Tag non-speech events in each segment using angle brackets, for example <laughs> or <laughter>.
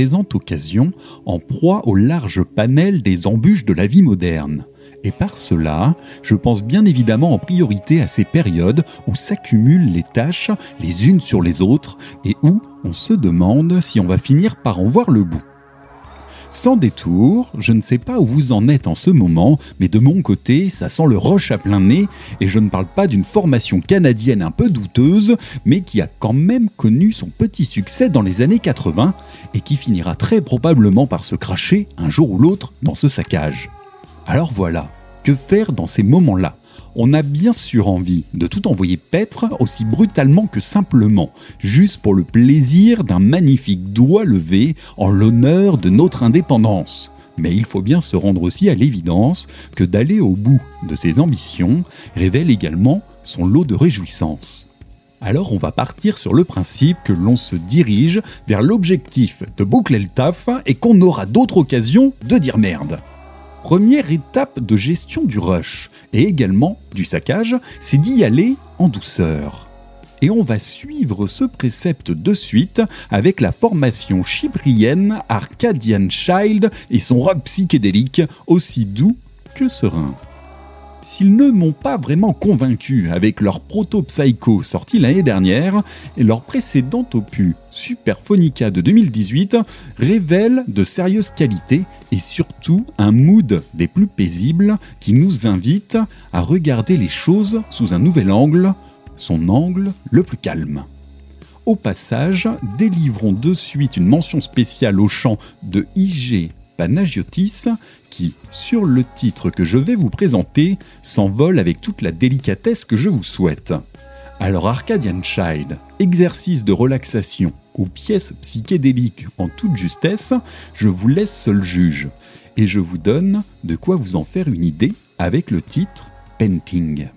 présente occasion en proie au large panel des embûches de la vie moderne. Et par cela, je pense bien évidemment en priorité à ces périodes où s'accumulent les tâches les unes sur les autres et où on se demande si on va finir par en voir le bout. Sans détour, je ne sais pas où vous en êtes en ce moment, mais de mon côté, ça sent le roche à plein nez, et je ne parle pas d'une formation canadienne un peu douteuse, mais qui a quand même connu son petit succès dans les années 80, et qui finira très probablement par se cracher un jour ou l'autre dans ce saccage. Alors voilà, que faire dans ces moments-là? On a bien sûr envie de tout envoyer paître aussi brutalement que simplement, juste pour le plaisir d'un magnifique doigt levé en l'honneur de notre indépendance. Mais il faut bien se rendre aussi à l'évidence que d'aller au bout de ses ambitions révèle également son lot de réjouissances. Alors on va partir sur le principe que l'on se dirige vers l'objectif de boucler le taf et qu'on aura d'autres occasions de dire merde. Première étape de gestion du rush et également du saccage, c'est d'y aller en douceur. Et on va suivre ce précepte de suite avec la formation chyprienne Arcadian Child et son rock psychédélique aussi doux que serein. S'ils ne m'ont pas vraiment convaincu avec leur proto-psycho sorti l'année dernière, et leur précédent opus Superphonica de 2018 révèle de sérieuses qualités et surtout un mood des plus paisibles qui nous invite à regarder les choses sous un nouvel angle, son angle le plus calme. Au passage, délivrons de suite une mention spéciale au chant de IG Panagiotis qui, sur le titre que je vais vous présenter, s'envole avec toute la délicatesse que je vous souhaite. Alors Arcadian Child, exercice de relaxation ou pièce psychédélique en toute justesse, je vous laisse seul juge. Et je vous donne de quoi vous en faire une idée avec le titre Painting.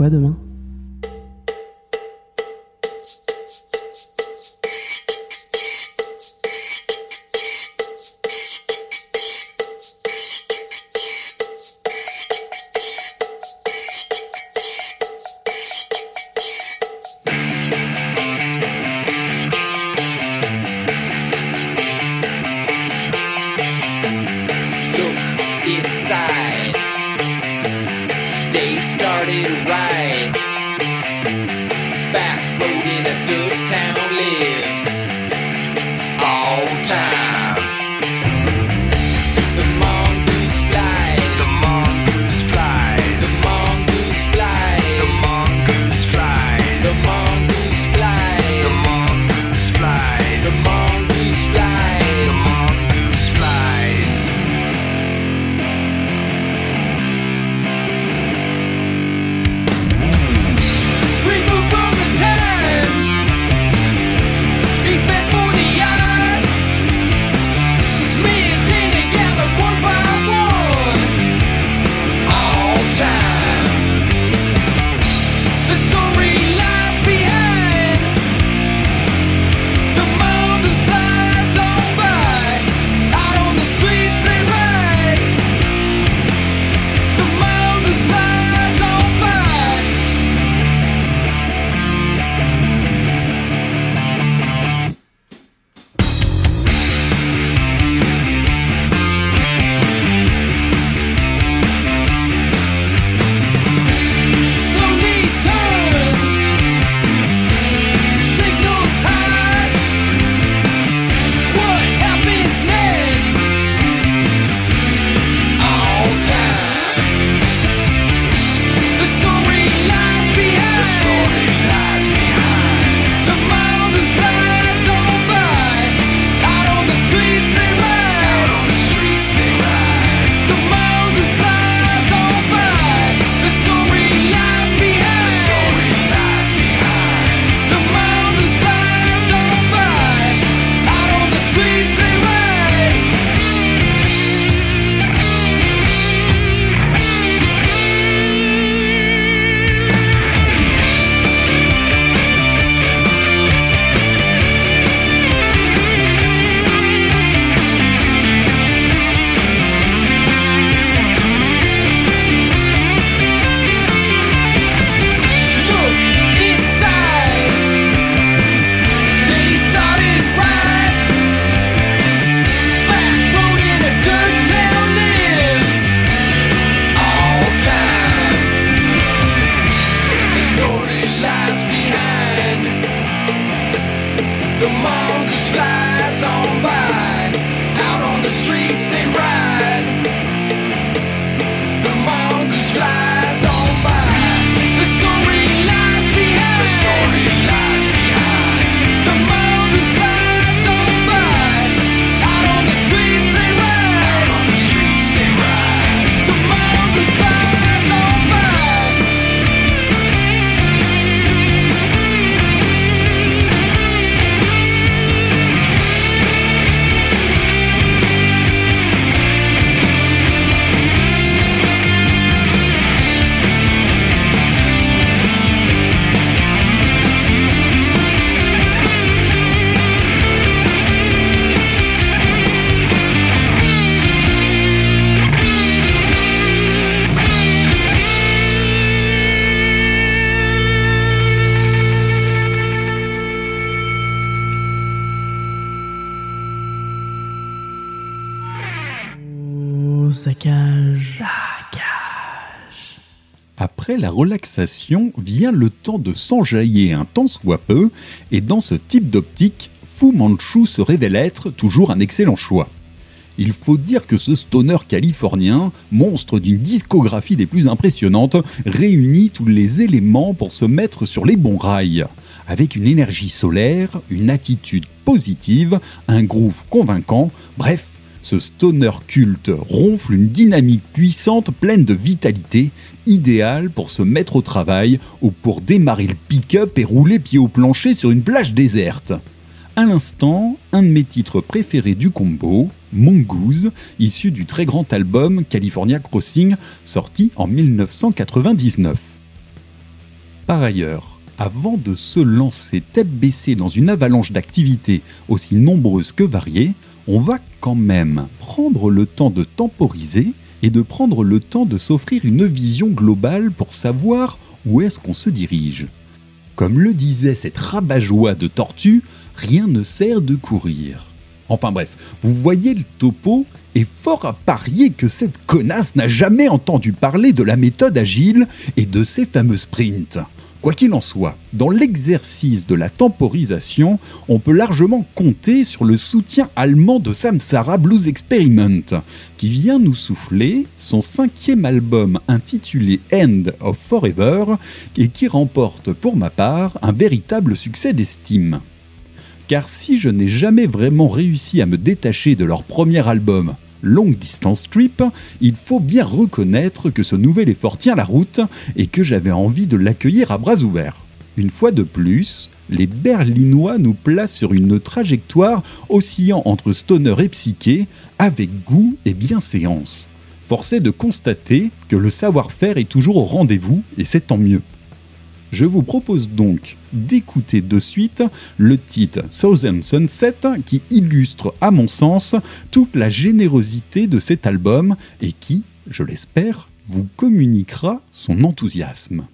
Quoi demain? Ride. The mongoose flies La relaxation vient le temps de s'enjailler un tant soit peu, et dans ce type d'optique, Fu Manchu se révèle être toujours un excellent choix. Il faut dire que ce stoner californien, monstre d'une discographie des plus impressionnantes, réunit tous les éléments pour se mettre sur les bons rails. Avec une énergie solaire, une attitude positive, un groove convaincant, bref, ce stoner culte ronfle une dynamique puissante pleine de vitalité, idéale pour se mettre au travail ou pour démarrer le pick-up et rouler pied au plancher sur une plage déserte. À l'instant, un de mes titres préférés du combo, Mongoose, issu du très grand album California Crossing, sorti en 1999. Par ailleurs, avant de se lancer tête baissée dans une avalanche d'activités aussi nombreuses que variées, on va quand même prendre le temps de temporiser et de prendre le temps de s'offrir une vision globale pour savoir où est-ce qu'on se dirige. Comme le disait cette rabat-joie de tortue, rien ne sert de courir. Enfin bref, vous voyez le topo, et fort à parier que cette connasse n'a jamais entendu parler de la méthode agile et de ses fameux sprints. Quoi qu'il en soit, dans l'exercice de la temporisation, on peut largement compter sur le soutien allemand de Samsara Blues Experiment, qui vient nous souffler son cinquième album intitulé End of Forever et qui remporte pour ma part un véritable succès d'estime. Car si je n'ai jamais vraiment réussi à me détacher de leur premier album, Long Distance Trip, il faut bien reconnaître que ce nouvel effort tient la route et que j'avais envie de l'accueillir à bras ouverts. Une fois de plus, les Berlinois nous placent sur une trajectoire oscillant entre stoner et psyché, avec goût et bienséance. Force est de constater que le savoir-faire est toujours au rendez-vous, et c'est tant mieux. Je vous propose donc d'écouter de suite le titre Southern Sunset qui illustre à mon sens toute la générosité de cet album et qui, je l'espère, vous communiquera son enthousiasme.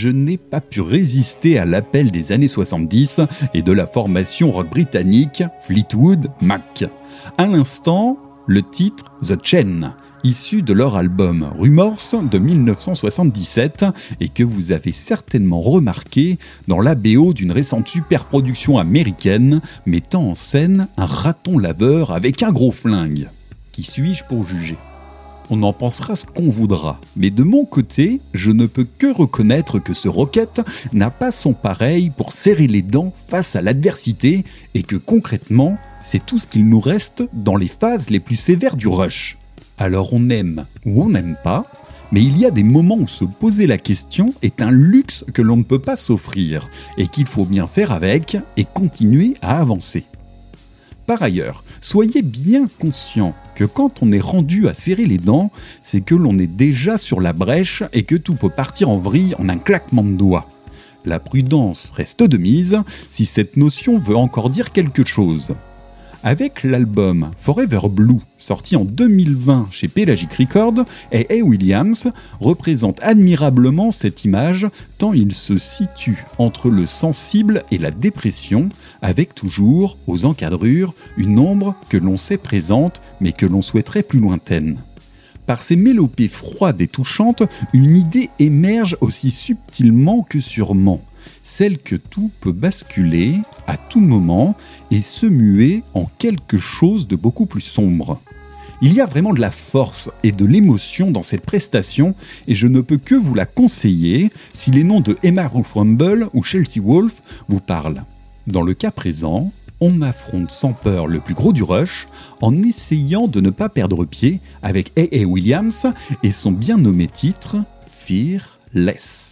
je n'ai pas pu résister à l'appel des années 70 et de la formation rock britannique Fleetwood Mac. À l'instant, le titre The Chain, issu de leur album Rumors de 1977 et que vous avez certainement remarqué dans la BO d'une récente superproduction américaine mettant en scène un raton laveur avec un gros flingue. Qui suis-je pour juger? on en pensera ce qu'on voudra. Mais de mon côté, je ne peux que reconnaître que ce Rocket n'a pas son pareil pour serrer les dents face à l'adversité et que concrètement, c'est tout ce qu'il nous reste dans les phases les plus sévères du rush. Alors on aime ou on n'aime pas, mais il y a des moments où se poser la question est un luxe que l'on ne peut pas s'offrir et qu'il faut bien faire avec et continuer à avancer. Par ailleurs, soyez bien conscient que quand on est rendu à serrer les dents, c'est que l'on est déjà sur la brèche et que tout peut partir en vrille en un claquement de doigts. La prudence reste de mise si cette notion veut encore dire quelque chose. Avec l'album Forever Blue, sorti en 2020 chez Pelagic Records, et A. Williams représente admirablement cette image tant il se situe entre le sensible et la dépression, avec toujours, aux encadrures, une ombre que l'on sait présente mais que l'on souhaiterait plus lointaine. Par ces mélopées froides et touchantes, une idée émerge aussi subtilement que sûrement, celle que tout peut basculer à tout moment et se muer en quelque chose de beaucoup plus sombre. Il y a vraiment de la force et de l'émotion dans cette prestation et je ne peux que vous la conseiller si les noms de Emma Ruth Rumble ou Chelsea Wolfe vous parlent. Dans le cas présent, on affronte sans peur le plus gros du rush en essayant de ne pas perdre pied avec A.A. Williams et son bien nommé titre Fearless.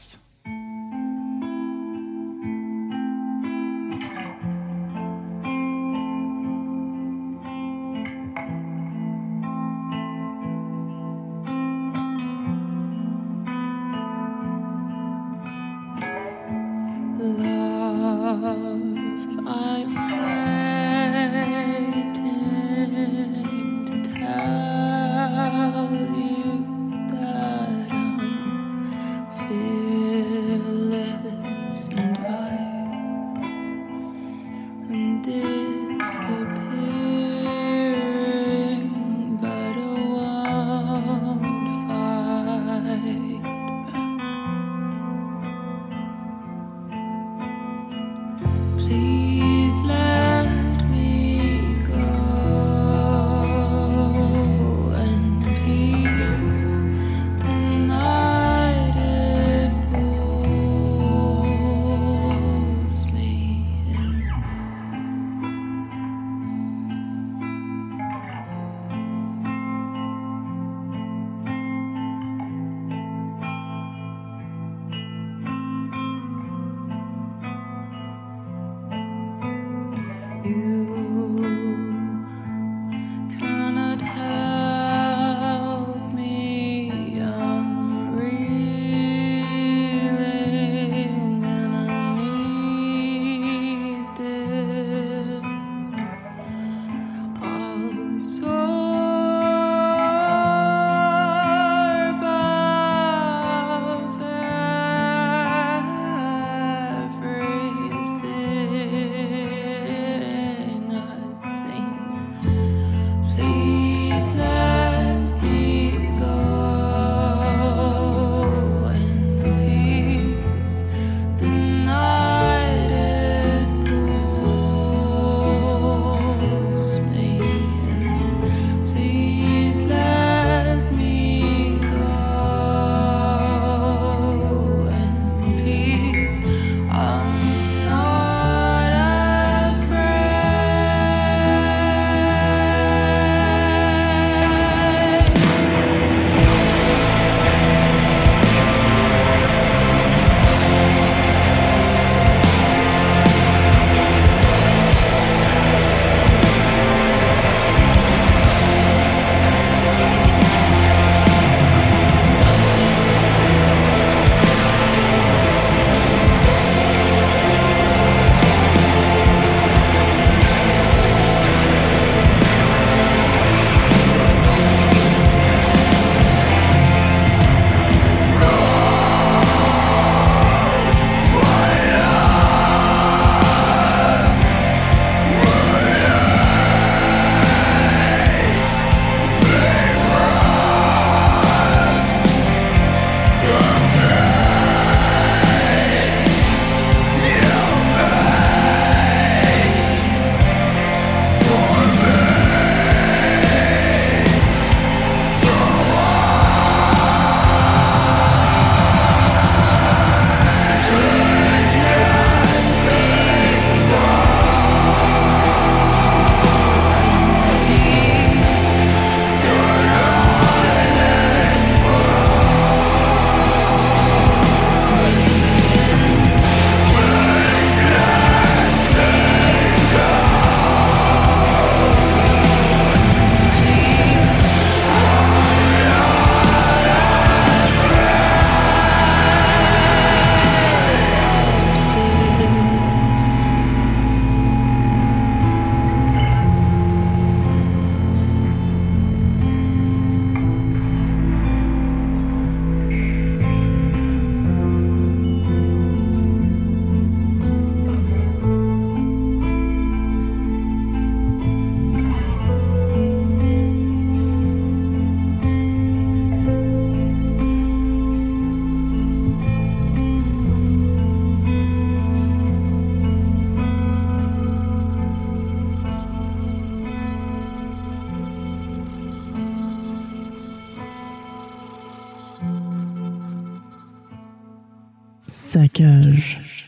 Saccage.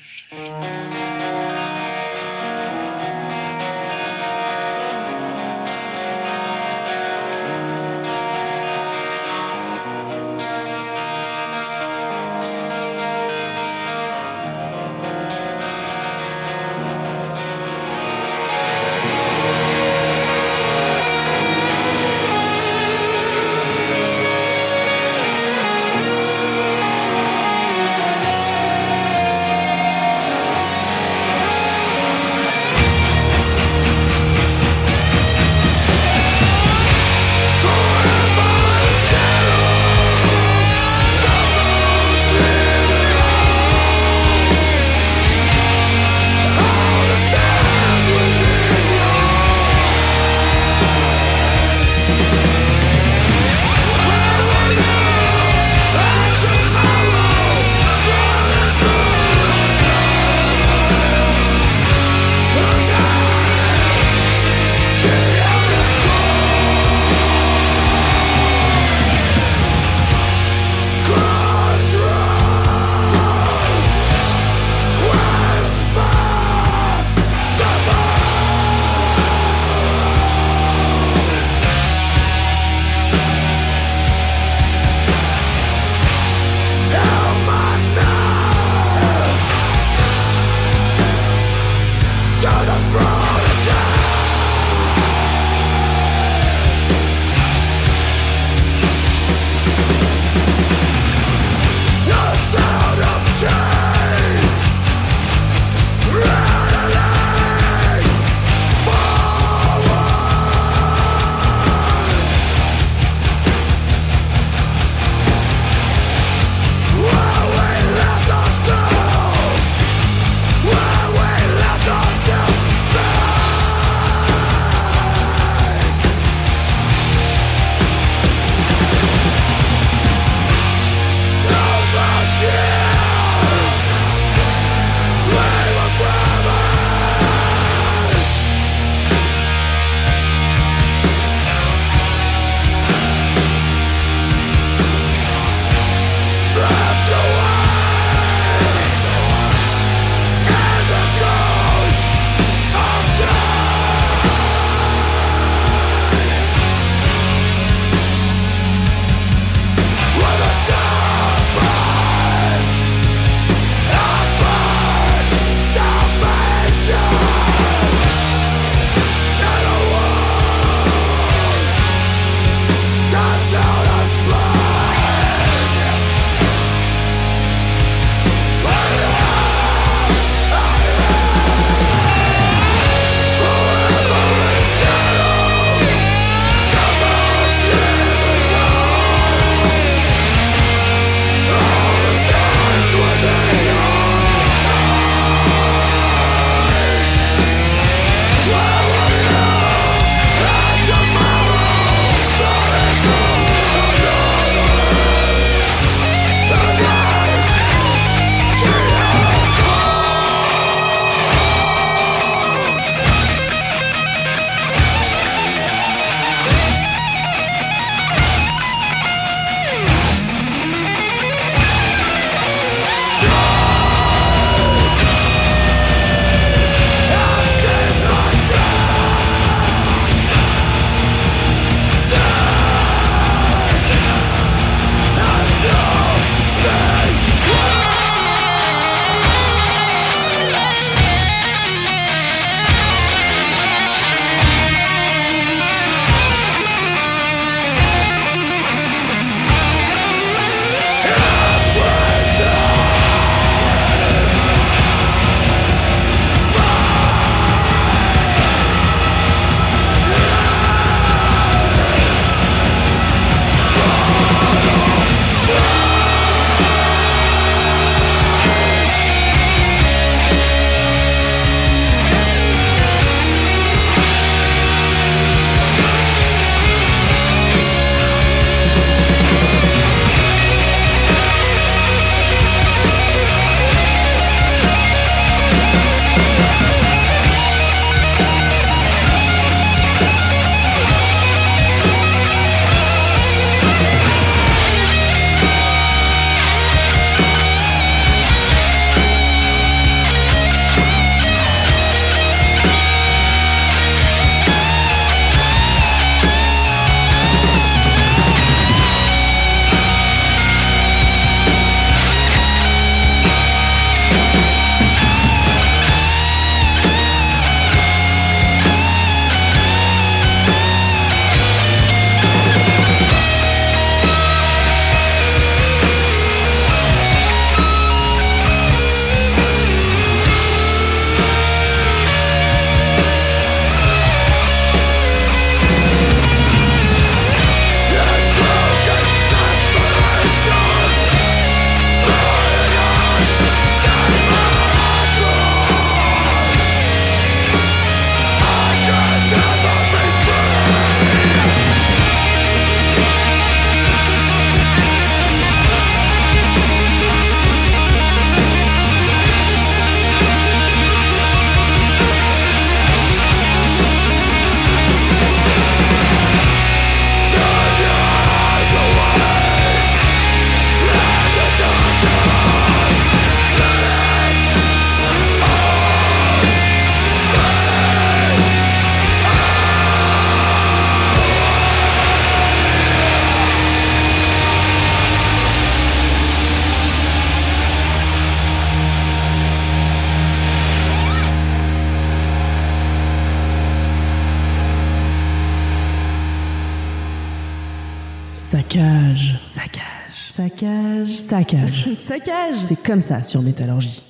Saccage. Saccage. <laughs> Saccage. C'est comme ça sur Métallurgie.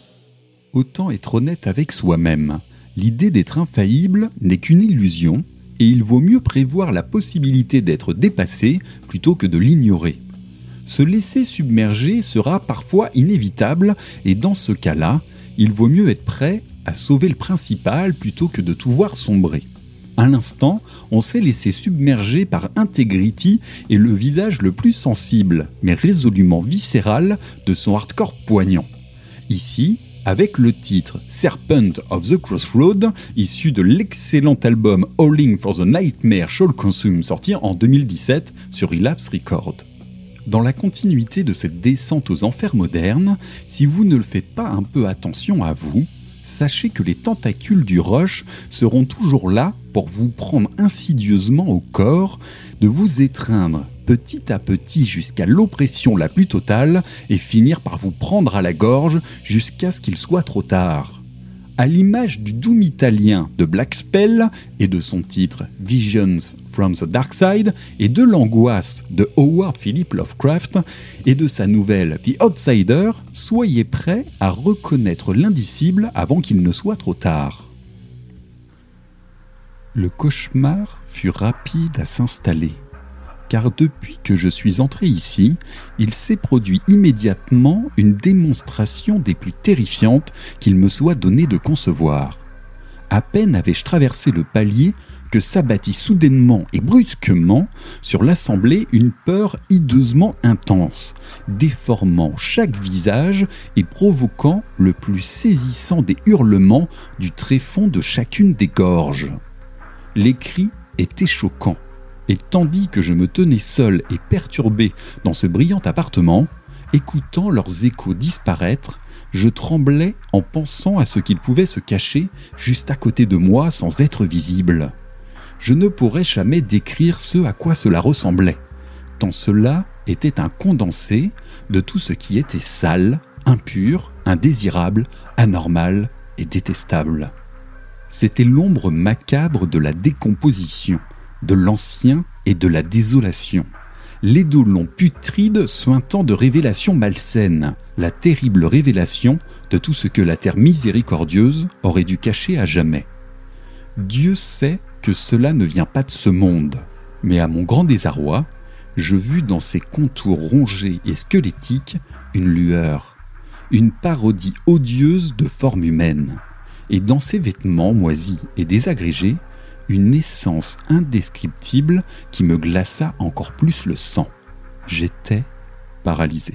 Autant être honnête avec soi-même. L'idée d'être infaillible n'est qu'une illusion, et il vaut mieux prévoir la possibilité d'être dépassé plutôt que de l'ignorer. Se laisser submerger sera parfois inévitable, et dans ce cas-là, il vaut mieux être prêt à sauver le principal plutôt que de tout voir sombrer. À l'instant, on s'est laissé submerger par Integrity et le visage le plus sensible, mais résolument viscéral, de son hardcore poignant. Ici, avec le titre Serpent of the Crossroad, issu de l'excellent album Howling for the Nightmare Shall Consume sorti en 2017 sur Relapse Records. Dans la continuité de cette descente aux enfers modernes, si vous ne le faites pas un peu attention à vous, sachez que les tentacules du roche seront toujours là pour vous prendre insidieusement au corps, de vous étreindre petit à petit jusqu'à l'oppression la plus totale et finir par vous prendre à la gorge jusqu'à ce qu'il soit trop tard. À l'image du doom italien de Black Spell et de son titre Visions from the Dark Side et de l'angoisse de Howard Philip Lovecraft et de sa nouvelle The Outsider, soyez prêts à reconnaître l'indicible avant qu'il ne soit trop tard. Le cauchemar fut rapide à s'installer, car depuis que je suis entré ici, il s'est produit immédiatement une démonstration des plus terrifiantes qu'il me soit donné de concevoir. À peine avais-je traversé le palier que s'abattit soudainement et brusquement sur l'assemblée une peur hideusement intense, déformant chaque visage et provoquant le plus saisissant des hurlements du tréfonds de chacune des gorges. Les cris étaient choquants, et tandis que je me tenais seul et perturbé dans ce brillant appartement, écoutant leurs échos disparaître, je tremblais en pensant à ce qu'ils pouvaient se cacher juste à côté de moi sans être visibles. Je ne pourrais jamais décrire ce à quoi cela ressemblait, tant cela était un condensé de tout ce qui était sale, impur, indésirable, anormal et détestable. C'était l'ombre macabre de la décomposition, de l'ancien et de la désolation. L'édolon putride sointant de révélations malsaines, la terrible révélation de tout ce que la terre miséricordieuse aurait dû cacher à jamais. Dieu sait que cela ne vient pas de ce monde, mais à mon grand désarroi, je vis dans ses contours rongés et squelettiques une lueur, une parodie odieuse de forme humaine, et dans ses vêtements moisis et désagrégés, une essence indescriptible qui me glaça encore plus le sang. J'étais paralysé.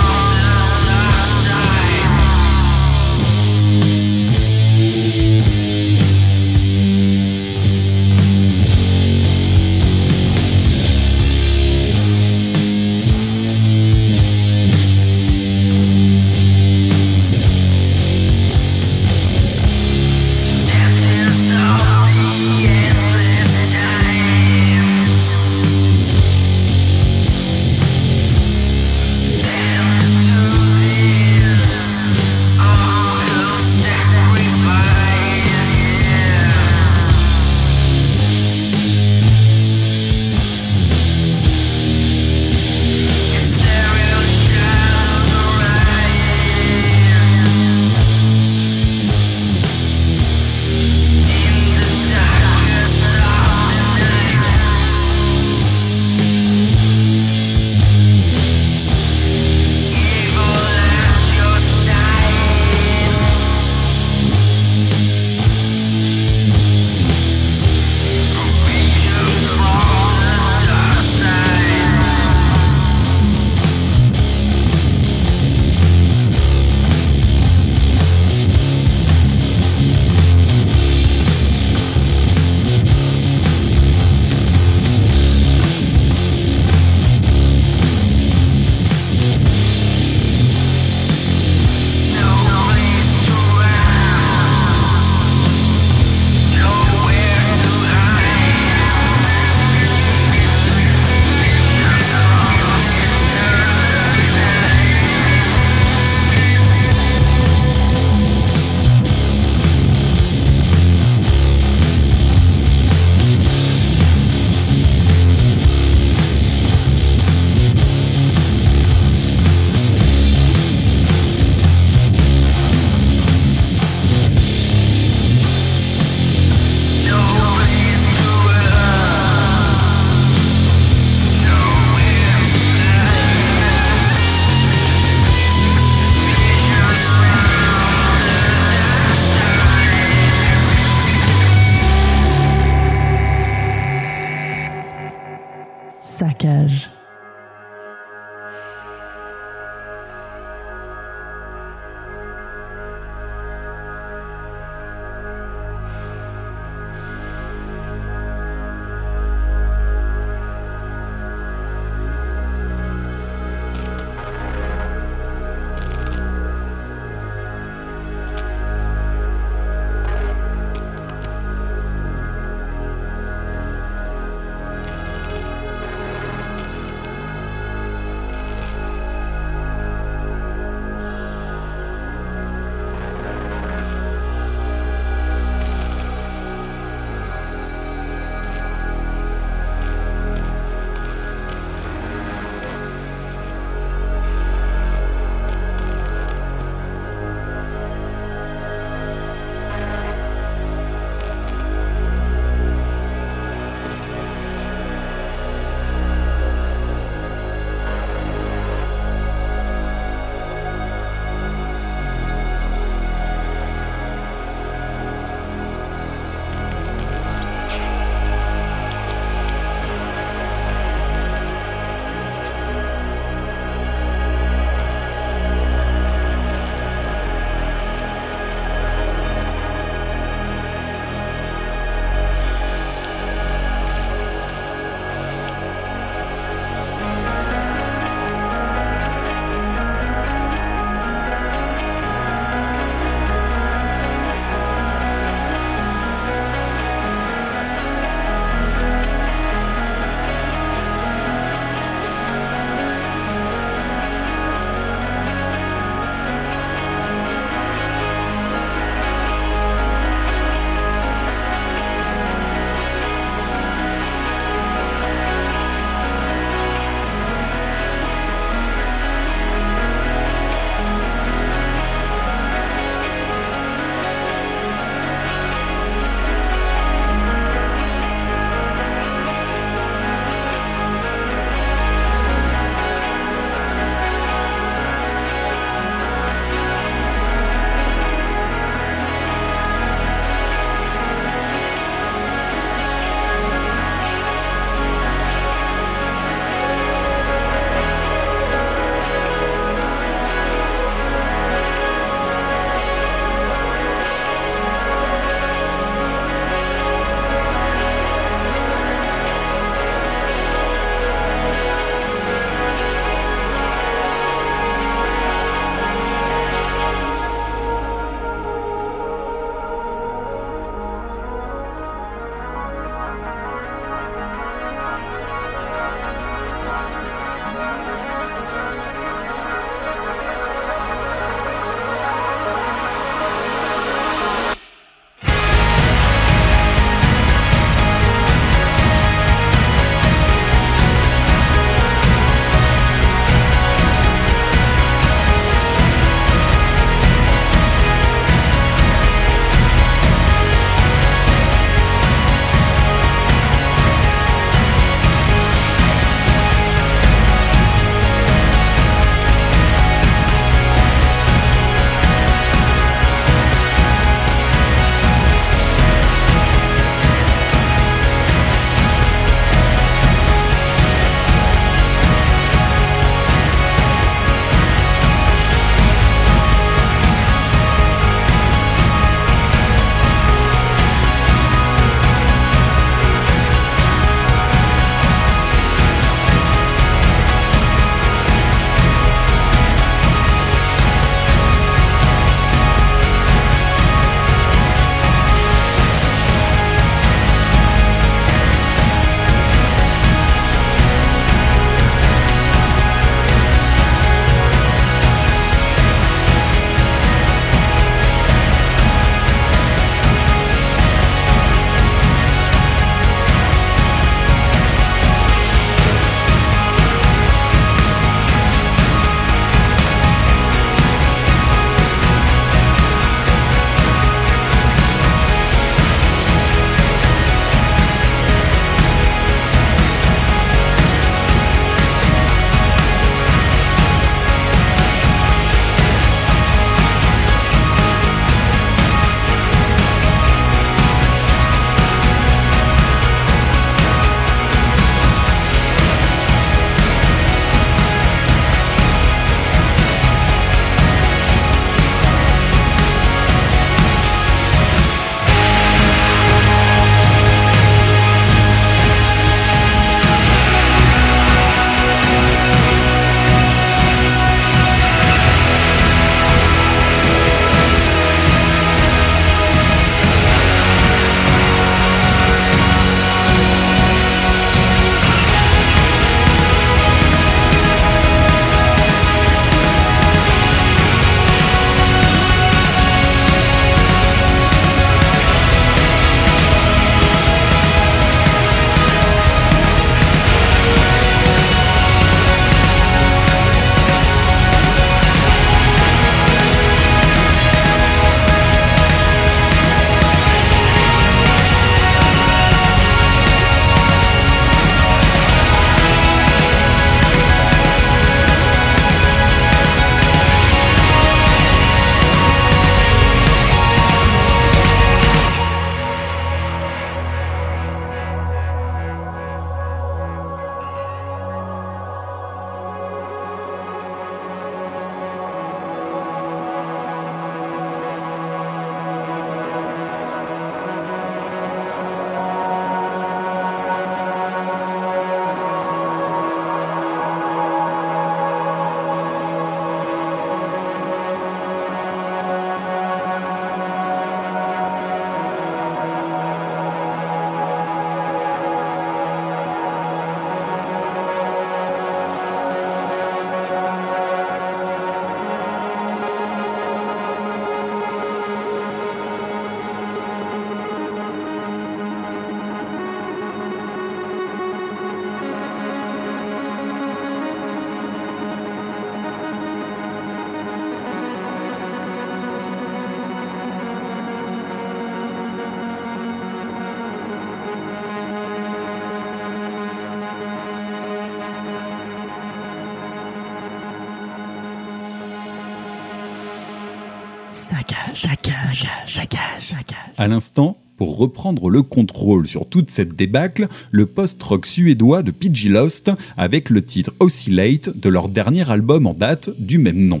À l'instant, pour reprendre le contrôle sur toute cette débâcle, le post-rock suédois de Pidgey Lost avec le titre Oscillate de leur dernier album en date du même nom.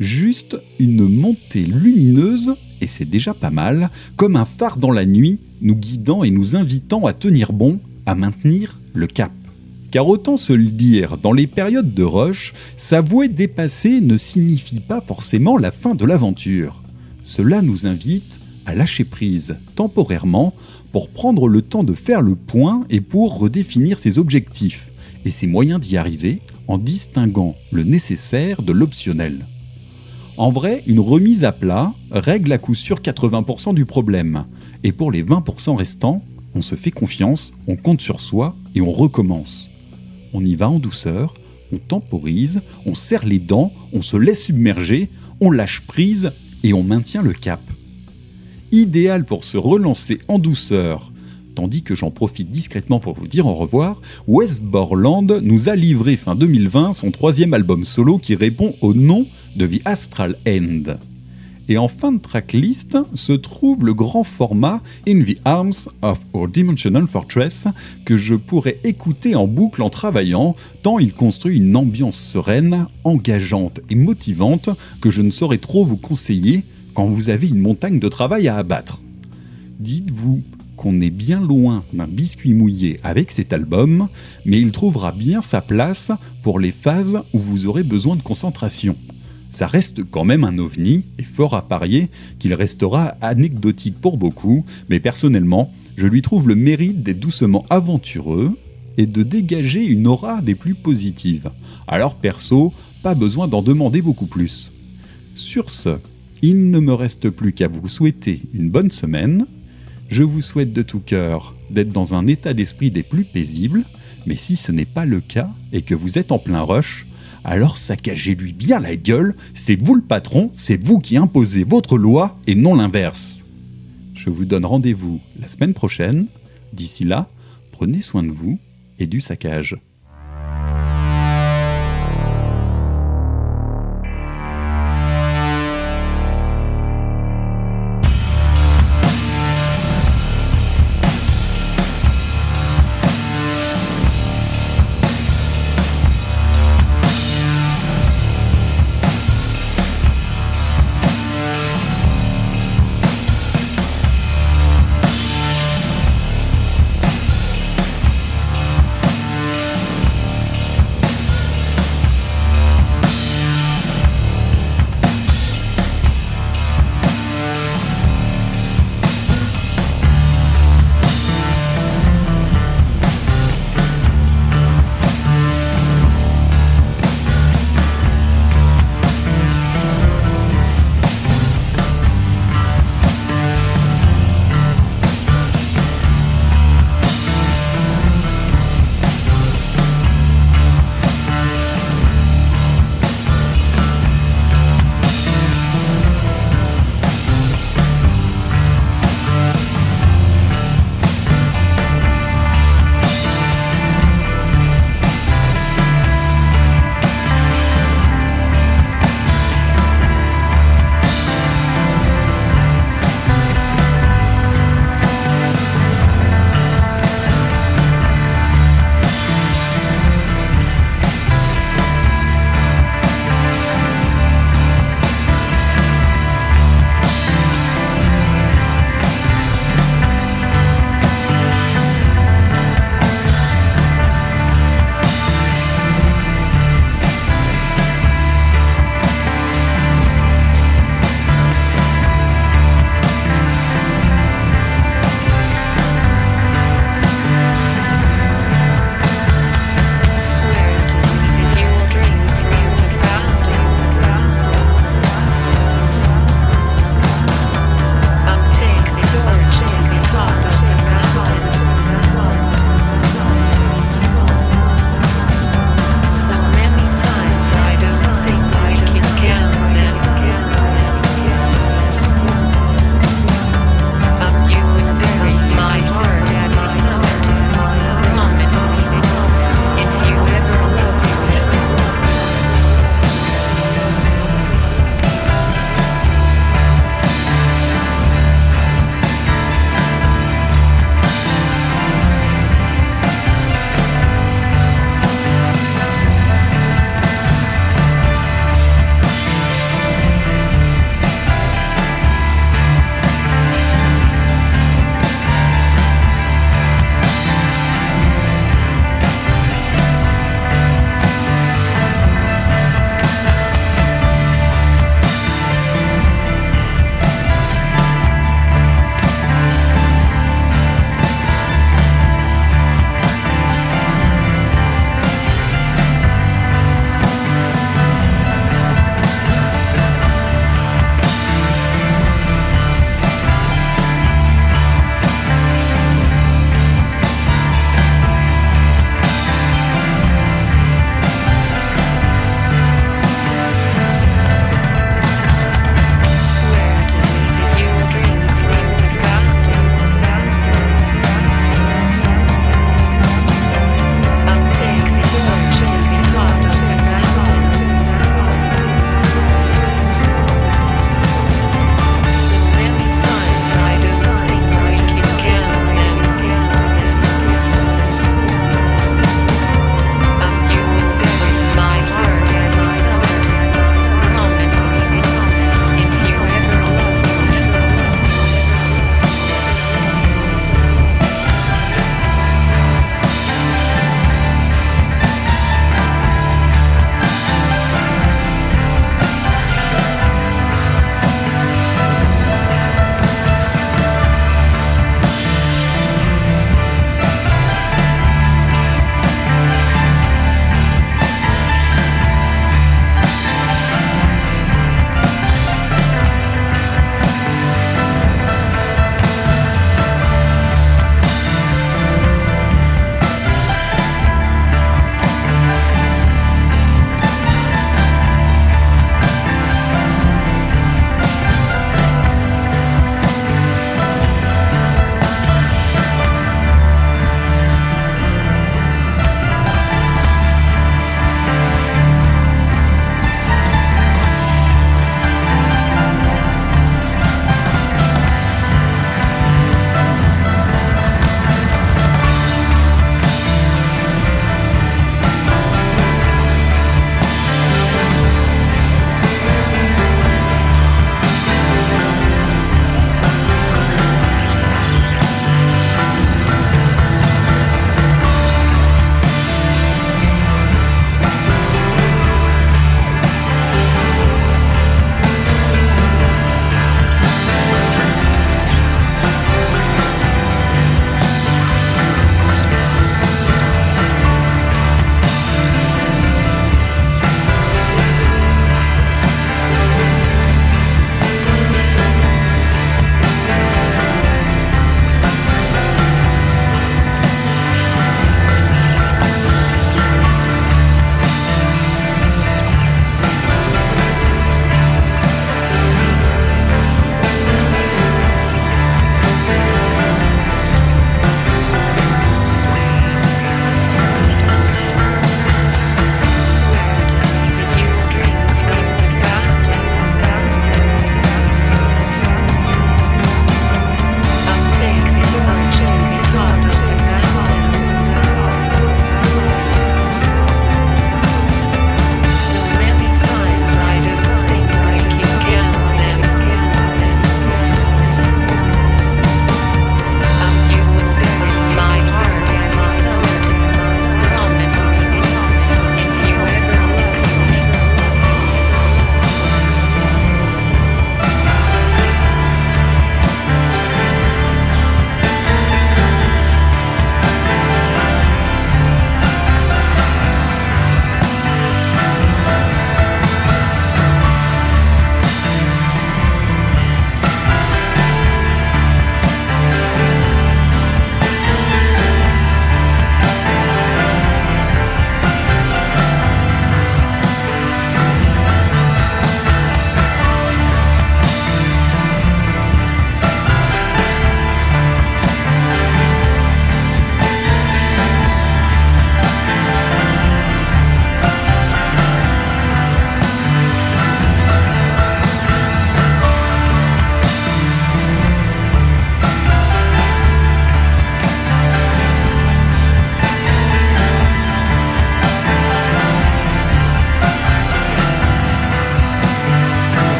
Juste une montée lumineuse, et c'est déjà pas mal, comme un phare dans la nuit, nous guidant et nous invitant à tenir bon, à maintenir le cap. Car autant se le dire, dans les périodes de rush, s'avouer dépassé ne signifie pas forcément la fin de l'aventure. Cela nous invite à lâcher prise temporairement pour prendre le temps de faire le point et pour redéfinir ses objectifs et ses moyens d'y arriver en distinguant le nécessaire de l'optionnel. En vrai, une remise à plat règle à coup sûr 80% du problème. Et pour les 20% restants, on se fait confiance, on compte sur soi et on recommence. On y va en douceur, on temporise, on serre les dents, on se laisse submerger, on lâche prise et on maintient le cap. Idéal pour se relancer en douceur, tandis que j'en profite discrètement pour vous dire au revoir, Wes Borland nous a livré fin 2020 son troisième album solo qui répond au nom de The Astral End. Et en fin de tracklist se trouve le grand format In the Arms of Our Dimensional Fortress que je pourrais écouter en boucle en travaillant, tant il construit une ambiance sereine, engageante et motivante que je ne saurais trop vous conseiller quand vous avez une montagne de travail à abattre. Dites-vous qu'on est bien loin d'un biscuit mouillé avec cet album, mais il trouvera bien sa place pour les phases où vous aurez besoin de concentration ça reste quand même un ovni, et fort à parier qu'il restera anecdotique pour beaucoup, mais personnellement, je lui trouve le mérite d'être doucement aventureux et de dégager une aura des plus positives. Alors perso, pas besoin d'en demander beaucoup plus. Sur ce, il ne me reste plus qu'à vous souhaiter une bonne semaine. Je vous souhaite de tout cœur d'être dans un état d'esprit des plus paisibles, mais si ce n'est pas le cas et que vous êtes en plein rush, alors saccagez-lui bien la gueule, c'est vous le patron, c'est vous qui imposez votre loi et non l'inverse. Je vous donne rendez-vous la semaine prochaine. D'ici là, prenez soin de vous et du saccage.